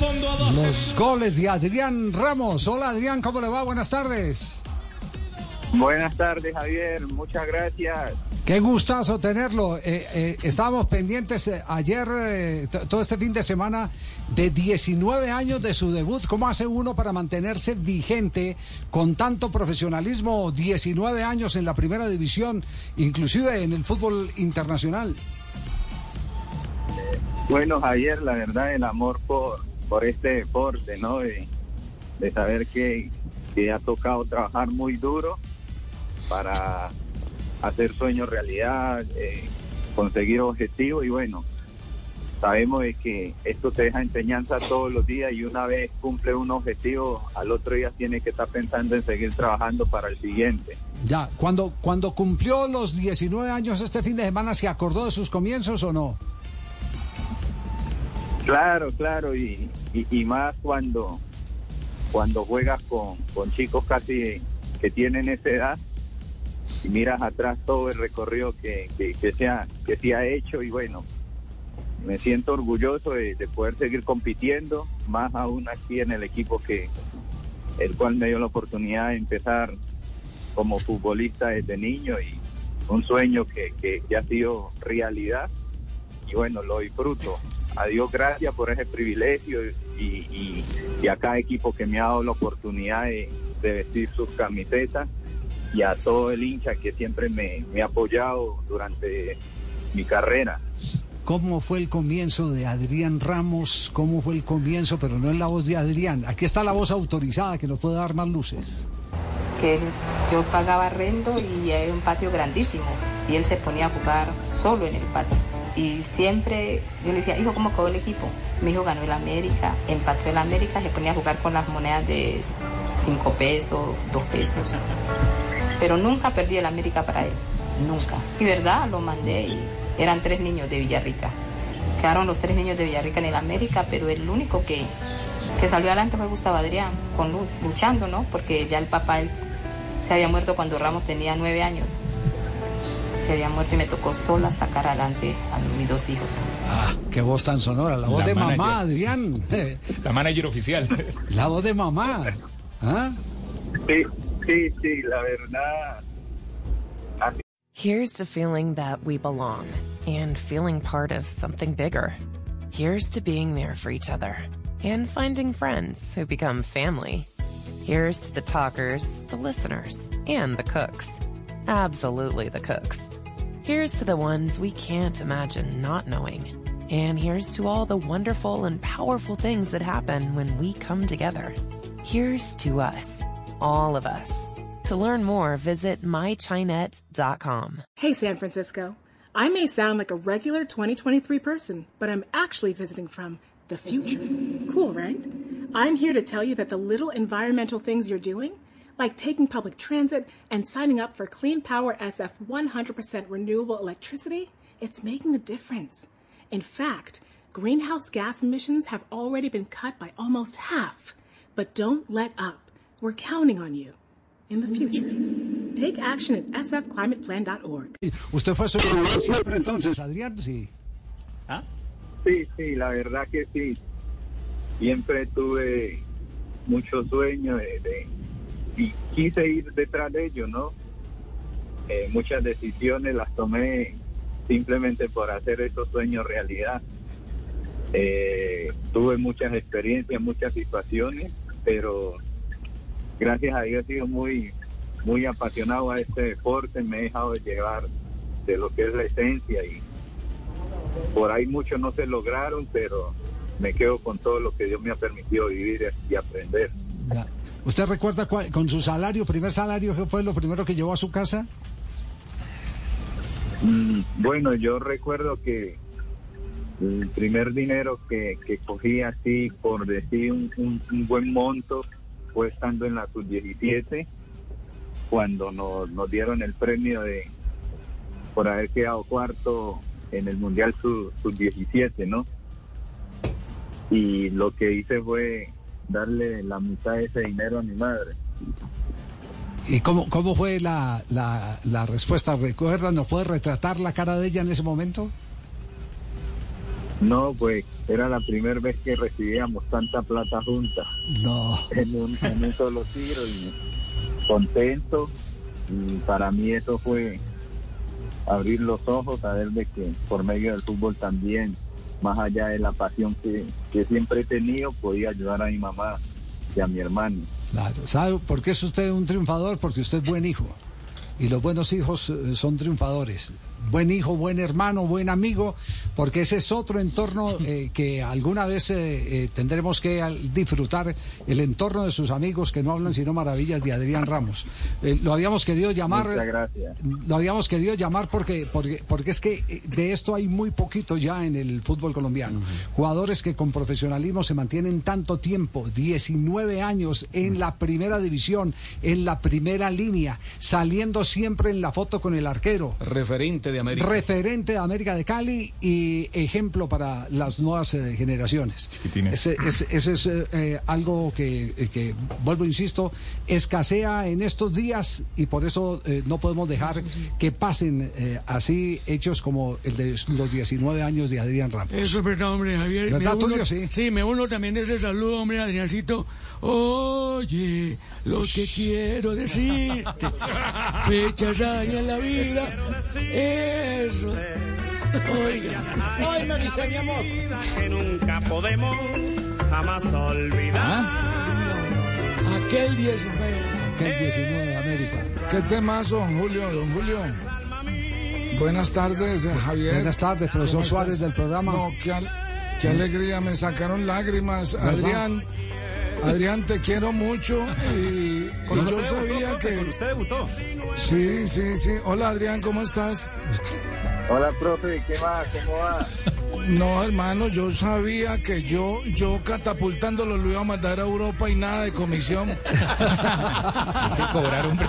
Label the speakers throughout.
Speaker 1: Los goles de Adrián Ramos. Hola Adrián, ¿cómo le va? Buenas tardes.
Speaker 2: Buenas tardes, Javier. Muchas gracias.
Speaker 1: Qué gustazo tenerlo. Eh, eh, estábamos pendientes eh, ayer, eh, todo este fin de semana, de 19 años de su debut. ¿Cómo hace uno para mantenerse vigente con tanto profesionalismo? 19 años en la primera división, inclusive en el fútbol internacional.
Speaker 2: Bueno, Javier, la verdad, el amor por, por este deporte, ¿no? De, saber que, que ha tocado trabajar muy duro para hacer sueños realidad, eh, conseguir objetivos y bueno, sabemos de que esto te deja enseñanza todos los días y una vez cumple un objetivo, al otro día tienes que estar pensando en seguir trabajando para el siguiente.
Speaker 1: Ya, cuando, cuando cumplió los 19 años este fin de semana, ¿se acordó de sus comienzos o no?
Speaker 2: Claro, claro, y, y, más cuando, cuando juegas con, con chicos casi que tienen esa edad y miras atrás todo el recorrido que, que, se, ha, que se ha hecho y bueno, me siento orgulloso de, de poder seguir compitiendo, más aún aquí en el equipo que el cual me dio la oportunidad de empezar como futbolista desde niño y un sueño que, que, que ha sido realidad y bueno, lo disfruto. A Dios gracias por ese privilegio y, y, y a cada equipo que me ha dado la oportunidad de, de vestir sus camisetas y a todo el hincha que siempre me, me ha apoyado durante mi carrera.
Speaker 1: ¿Cómo fue el comienzo de Adrián Ramos? ¿Cómo fue el comienzo? Pero no es la voz de Adrián. Aquí está la voz autorizada que nos puede dar más luces.
Speaker 3: que él- yo pagaba arrendo y hay un patio grandísimo y él se ponía a jugar solo en el patio. Y siempre yo le decía, hijo, ¿cómo quedó el equipo? Mi hijo ganó el América, empató el América, se ponía a jugar con las monedas de 5 pesos, 2 pesos. Pero nunca perdí el América para él, nunca. Y verdad, lo mandé y eran tres niños de Villarrica. Quedaron los tres niños de Villarrica en el América, pero el único que, que salió adelante fue Gustavo Adrián, luchando, ¿no? Porque ya el papá es- se había muerto cuando Ramos tenía nueve años. Se había muerto y me tocó sola sacar adelante a mis dos hijos.
Speaker 1: Ah, qué voz tan sonora. La voz
Speaker 4: La
Speaker 1: de
Speaker 4: manager.
Speaker 1: mamá, Adrián.
Speaker 4: La manager oficial.
Speaker 1: La voz de mamá. ¿Ah?
Speaker 2: Sí, sí, sí, la verdad. así
Speaker 5: Here's to feeling that we belong and feeling part of something bigger. Here's to being there for each other and finding friends who become family. Here's to the talkers, the listeners, and the cooks. Absolutely the cooks. Here's to the ones we can't imagine not knowing. And here's to all the wonderful and powerful things that happen when we come together. Here's to us, all of us. To learn more, visit mychinet.com.
Speaker 6: Hey, San Francisco. I may sound like a regular 2023 person, but I'm actually visiting from the future. Cool, right? I'm here to tell you that the little environmental things you're doing, like taking public transit and signing up for Clean Power SF 100% renewable electricity, it's making a difference. In fact, greenhouse gas emissions have already been cut by almost half. But don't let up. We're counting on you in the future. Take action at sfclimateplan.org.
Speaker 1: Usted fue su siempre entonces, Adrián, sí. ¿Ah?
Speaker 2: Sí, sí, la verdad que sí. Siempre tuve muchos sueños de, de- y quise ir detrás de ellos, ¿no? Eh, muchas decisiones las tomé simplemente por hacer esos sueños realidad. Eh, tuve muchas experiencias, muchas situaciones, pero gracias a Dios he sido muy, muy apasionado a este deporte, me he dejado de llevar de lo que es la esencia y por ahí muchos no se lograron, pero me quedo con todo lo que Dios me ha permitido vivir y aprender.
Speaker 1: ¿Usted recuerda cuál- con su salario, primer salario, qué fue lo primero que llevó a su casa?
Speaker 2: Mm, Bueno, yo recuerdo que el primer dinero que, que cogí así, por decir un, un- buen monto, fue estando en la sub-17, cuando nos, dieron el premio de por haber quedado cuarto en el Mundial Sub- sub-17, ¿no? Y lo que hice fue darle la mitad de ese dinero a mi madre.
Speaker 1: ¿Y cómo, cómo fue la, la, la respuesta? ¿Recuerda? ¿No puede retratar la cara de ella en ese momento?
Speaker 2: No, pues era la primera vez que recibíamos tanta plata junta
Speaker 1: No.
Speaker 2: en un, en un solo tiro y contento. Y para mí eso fue abrir los ojos, saber de que por medio del fútbol también, más allá de la pasión que, que siempre he tenido, podía ayudar a mi mamá y a mi hermano.
Speaker 1: Claro. ¿Sabe por qué es usted un triunfador? Porque usted es buen hijo. Y los buenos hijos eh, son triunfadores. Buen hijo, buen hermano, buen amigo, porque ese es otro entorno eh, que alguna vez eh, eh, tendremos que disfrutar, el entorno de sus amigos que no hablan sino maravillas de Adrián Ramos. Lo habíamos querido llamar... Lo habíamos querido llamar porque, porque, porque es que de esto hay muy poquito ya en el fútbol colombiano. Jugadores que con profesionalismo se mantienen tanto tiempo, 19 años en la primera división, en la primera línea, saliendo siempre en la foto con el arquero.
Speaker 4: Referente de América.
Speaker 1: Referente de América de Cali y ejemplo para las nuevas eh, generaciones. Ese, ese- ese es eh, algo que, eh, que, vuelvo, insisto, escasea en estos días y por eso eh, no podemos dejar que pasen eh, así hechos como el de los 19 años de Adrián Ramos.
Speaker 7: Eso es verdad, hombre, Javier.
Speaker 1: ¿Verdad,
Speaker 7: me uno-
Speaker 1: Tulio? Sí.
Speaker 7: Sí, me uno también de ese saludo, hombre, Adriancito. Oye, lo que quiero decirte. Fechas hay en la vida. Eso. Oiga.
Speaker 8: Ay, Marisa, mi amor. Que nunca podemos jamás olvidar.
Speaker 7: Aquel 19.
Speaker 1: Aquel 19 de América.
Speaker 9: ¿Qué temazo, don Julio? Don Julio. Buenas tardes, eh, Javier.
Speaker 1: Buenas tardes, profesor
Speaker 9: ¿Cómo
Speaker 1: Suárez del programa.
Speaker 9: No, qué, al- qué alegría, me sacaron lágrimas.
Speaker 1: ¿Verdad?
Speaker 9: Adrián, Adrián, te quiero mucho y,
Speaker 4: Con
Speaker 9: yo sabía que...
Speaker 4: con usted debutó.
Speaker 9: Sí, sí, sí. Hola, Adrián, ¿cómo estás?
Speaker 2: Hola, profe, ¿qué más? ¿Cómo va?
Speaker 9: No, hermano, yo sabía que yo, yo catapultándolo lo iba a mandar a Europa y nada de comisión.
Speaker 4: Hay que cobrar, hombre.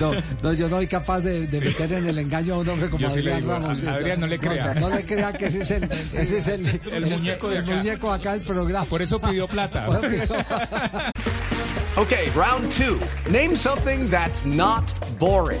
Speaker 1: No, no, yo no soy capaz de, de meter en el engaño a un hombre como
Speaker 4: Yo sí le
Speaker 1: Adrián
Speaker 4: digo,
Speaker 1: Ramos.
Speaker 4: a- Adrián, no le crea.
Speaker 1: No, no le crea que ese es el, ese es el,
Speaker 4: El muñeco de
Speaker 1: el
Speaker 4: acá.
Speaker 1: muñeco acá del programa.
Speaker 4: Por eso pidió plata.
Speaker 10: Okay, round two. Name something that's not boring.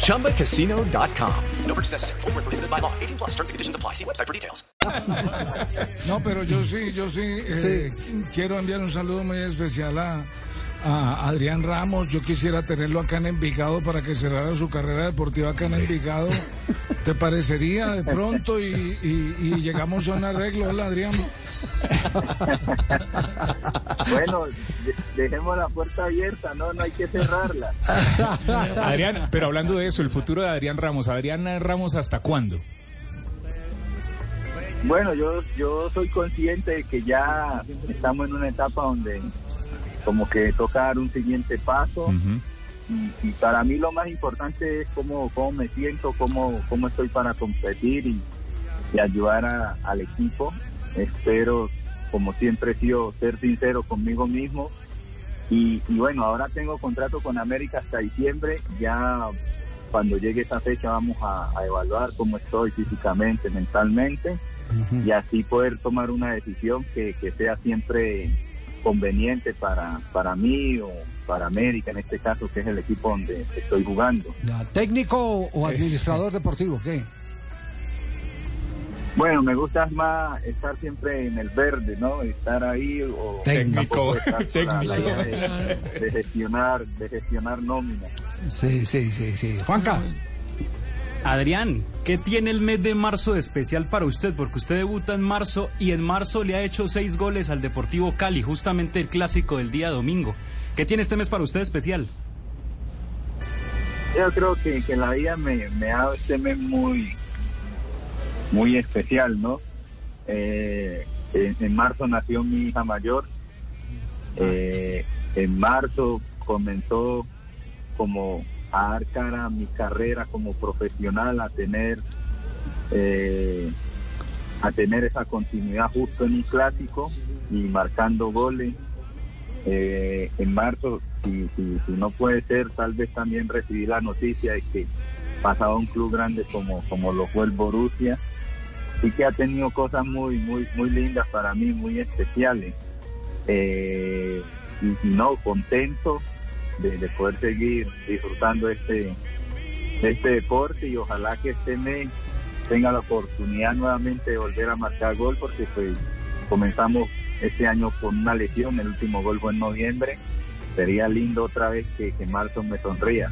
Speaker 10: ChumbaCasino.com. No purchase necessary. Void where prohibited by law. 18 plus terms and conditions apply. See website for details.
Speaker 9: No, pero yo sí, yo sí, eh, quiero enviar un saludo muy especial a, a Adrián Ramos. Yo quisiera tenerlo acá en Envigado para que cerrara su carrera deportiva acá en Envigado. ¿Te parecería de pronto? Y, y- y llegamos a un arreglo. Hola, Adrián.
Speaker 2: Bueno, de- dejemos la puerta abierta, no, no hay que cerrarla.
Speaker 4: Adrián, pero hablando de eso, el futuro de Adrián Ramos. Adrián Ramos, ¿hasta cuándo?
Speaker 2: Bueno, yo, yo soy consciente de que ya estamos en una etapa donde como que toca dar un siguiente paso. y, y para mí lo más importante es cómo, cómo me siento, cómo, cómo estoy para competir y, y ayudar a- al equipo. Espero, como siempre he sido, ser sincero conmigo mismo. Y, y bueno, ahora tengo contrato con América hasta diciembre. Ya cuando llegue esa fecha vamos a, a evaluar cómo estoy físicamente, mentalmente y así poder tomar una decisión que, que sea siempre conveniente para, para mí o para América, en este caso, que es el equipo donde estoy jugando.
Speaker 1: ¿Técnico o administrador deportivo? ¿Qué?
Speaker 2: Bueno, me gusta más estar siempre en el verde, ¿no? Estar ahí o
Speaker 1: Técnico.
Speaker 2: la- la
Speaker 1: Técnico.
Speaker 2: de, de gestionar, de gestionar nómina.
Speaker 1: Sí, sí, sí, sí. Juanca.
Speaker 4: Adrián, ¿qué tiene el mes de marzo de especial para usted? Porque usted debuta en marzo y en marzo le ha hecho seis goles al Deportivo Cali, justamente el clásico del día domingo. ¿Qué tiene este mes para usted especial?
Speaker 2: Yo creo que, que la vida me, me ha dado este mes muy, muy especial, ¿no? Eh, en, marzo nació mi hija mayor. Eh, en marzo comenzó como a dar cara a mi carrera como profesional, a tener eh, a tener esa continuidad justo en un clásico y marcando goles. Eh, en marzo, si, si, si no puede ser, tal vez también recibí la noticia de que pasaba un club grande como, como lo fue el Borussia y que ha tenido cosas muy, muy, muy lindas para mí, muy especiales. Eh, y, no, contento de, de poder seguir disfrutando este, este deporte y ojalá que este mes tenga la oportunidad nuevamente de volver a marcar gol porque pues comenzamos este año con una lesión, el último gol fue en noviembre, sería lindo otra vez que, que marzo me sonría.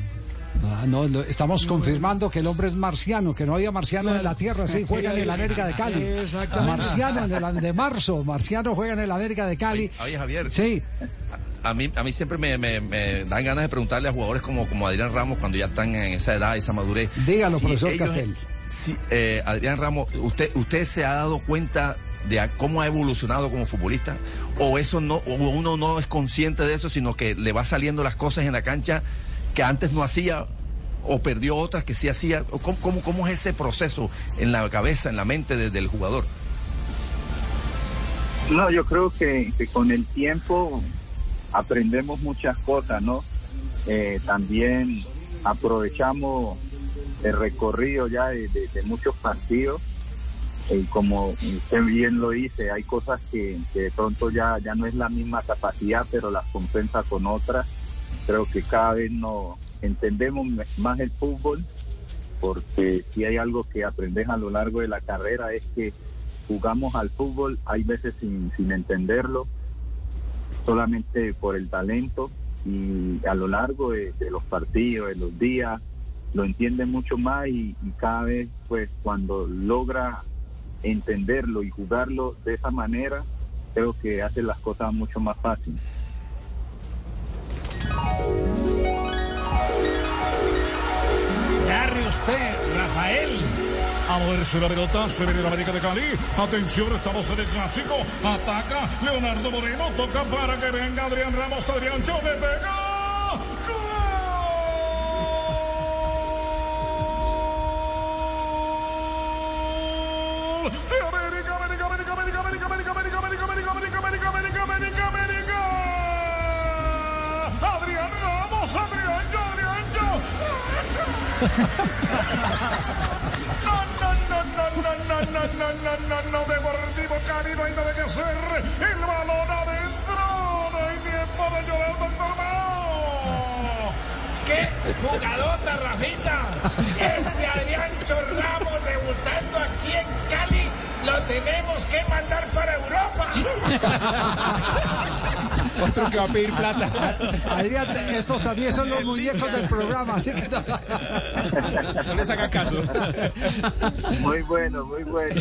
Speaker 1: Ah, no, lo- estamos confirmando que el hombre es marciano, que no había marciano en la Tierra, sí, juega en el América de Cali.
Speaker 7: Exactamente.
Speaker 1: Marciano en el de marzo, marciano juega en el América de Cali.
Speaker 11: Oye, Javier.
Speaker 1: Sí.
Speaker 11: A mí, a mí siempre me, me- me dan ganas de preguntarle a jugadores como, como Adrián Ramos cuando ya están en esa edad, esa madurez.
Speaker 1: Dígalo,
Speaker 11: Si
Speaker 1: profesor
Speaker 11: ellos-
Speaker 1: Castel.
Speaker 11: si, eh, Adrián Ramos, ¿usted, ¿usted se ha dado cuenta de a- cómo ha evolucionado como futbolista? ¿O eso no, o uno no es consciente de eso, sino que le va saliendo las cosas en la cancha que antes no hacía o perdió otras que sí hacía? ¿O ¿Cómo, cómo, cómo es ese proceso en la cabeza, en la mente de- del jugador?
Speaker 2: No, yo creo que, con el tiempo aprendemos muchas cosas, ¿no? Eh, también aprovechamos el recorrido ya de, muchos partidos y como usted bien lo dice, hay cosas que, que de pronto ya, ya no es la misma capacidad, pero las compensa con otras. Creo que cada vez no entendemos más el fútbol, porque si hay algo que aprendes a lo largo de la carrera es que jugamos al fútbol, hay veces sin, entenderlo, solamente por el talento y a lo largo de, de los partidos, de los días, lo entiende mucho más y, y cada vez pues cuando logra entenderlo y jugarlo de esa manera, creo que hace las cosas mucho más fáciles.
Speaker 12: Rafael. A moverse la pelota, se viene la América de Cali. Atención, estamos en el clásico. Ataca Leonardo Moreno, toca para que venga Adrián Ramos. Adrián Chove pega. ¡Gol! De no, no, no, no, no, no, no no no no no Deportivo Cali, no hay nada que hacer. El balón adentro, no hay tiempo de llorar, doctor Mao.
Speaker 13: ¡Qué jugadota, Rafita! Ese Adriancho Ramos debutando aquí en Cali, lo tenemos que mandar para Europa.
Speaker 14: Otro que va a pedir plata.
Speaker 1: Adrián, estos también son los muñecos del programa, así que
Speaker 14: No les haga caso.
Speaker 2: Muy bueno, muy bueno.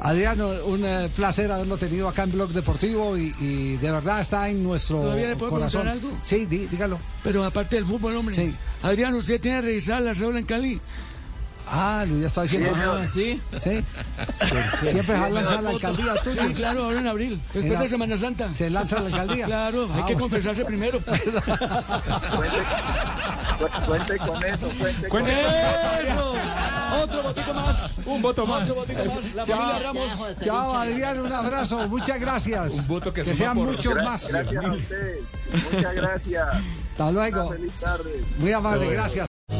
Speaker 1: Adrián, un eh, placer haberlo tenido acá en Blog Deportivo y, y de verdad está en nuestro
Speaker 7: ¿Todavía le puedo
Speaker 1: corazón.
Speaker 7: algo?
Speaker 1: Sí, dí- dígalo.
Speaker 7: Pero aparte del fútbol, hombre.
Speaker 1: Sí.
Speaker 7: Adrián, ¿usted tiene que revisar la cédula en Cali?
Speaker 1: Ah, lo ya está diciendo.
Speaker 7: Sí,
Speaker 1: Ah,
Speaker 7: sí.
Speaker 1: Sí. Siempre va a lanzar la alcaldía tuya.
Speaker 7: Sí, claro, ahora en abril, después
Speaker 1: a-
Speaker 7: de Semana Santa.
Speaker 1: Se lanza la alcaldía.
Speaker 7: Claro, hay
Speaker 1: Ah,
Speaker 7: que
Speaker 1: bueno.
Speaker 7: confesarse primero.
Speaker 2: Cuente con eso, cuente con
Speaker 7: ¡Eso! Otro botico más.
Speaker 14: Un voto más.
Speaker 7: Otro botico más. La
Speaker 1: Chao.
Speaker 7: familia Ramos.
Speaker 1: Chao, Adrián, un abrazo. Muchas gracias.
Speaker 14: Un voto que suma
Speaker 1: sean
Speaker 14: por-
Speaker 1: muchos
Speaker 2: Gra-
Speaker 1: más.
Speaker 2: Gracias a ustedes. Muchas gracias.
Speaker 1: Hasta luego.
Speaker 2: Una feliz tarde.
Speaker 1: Muy amable, gracias.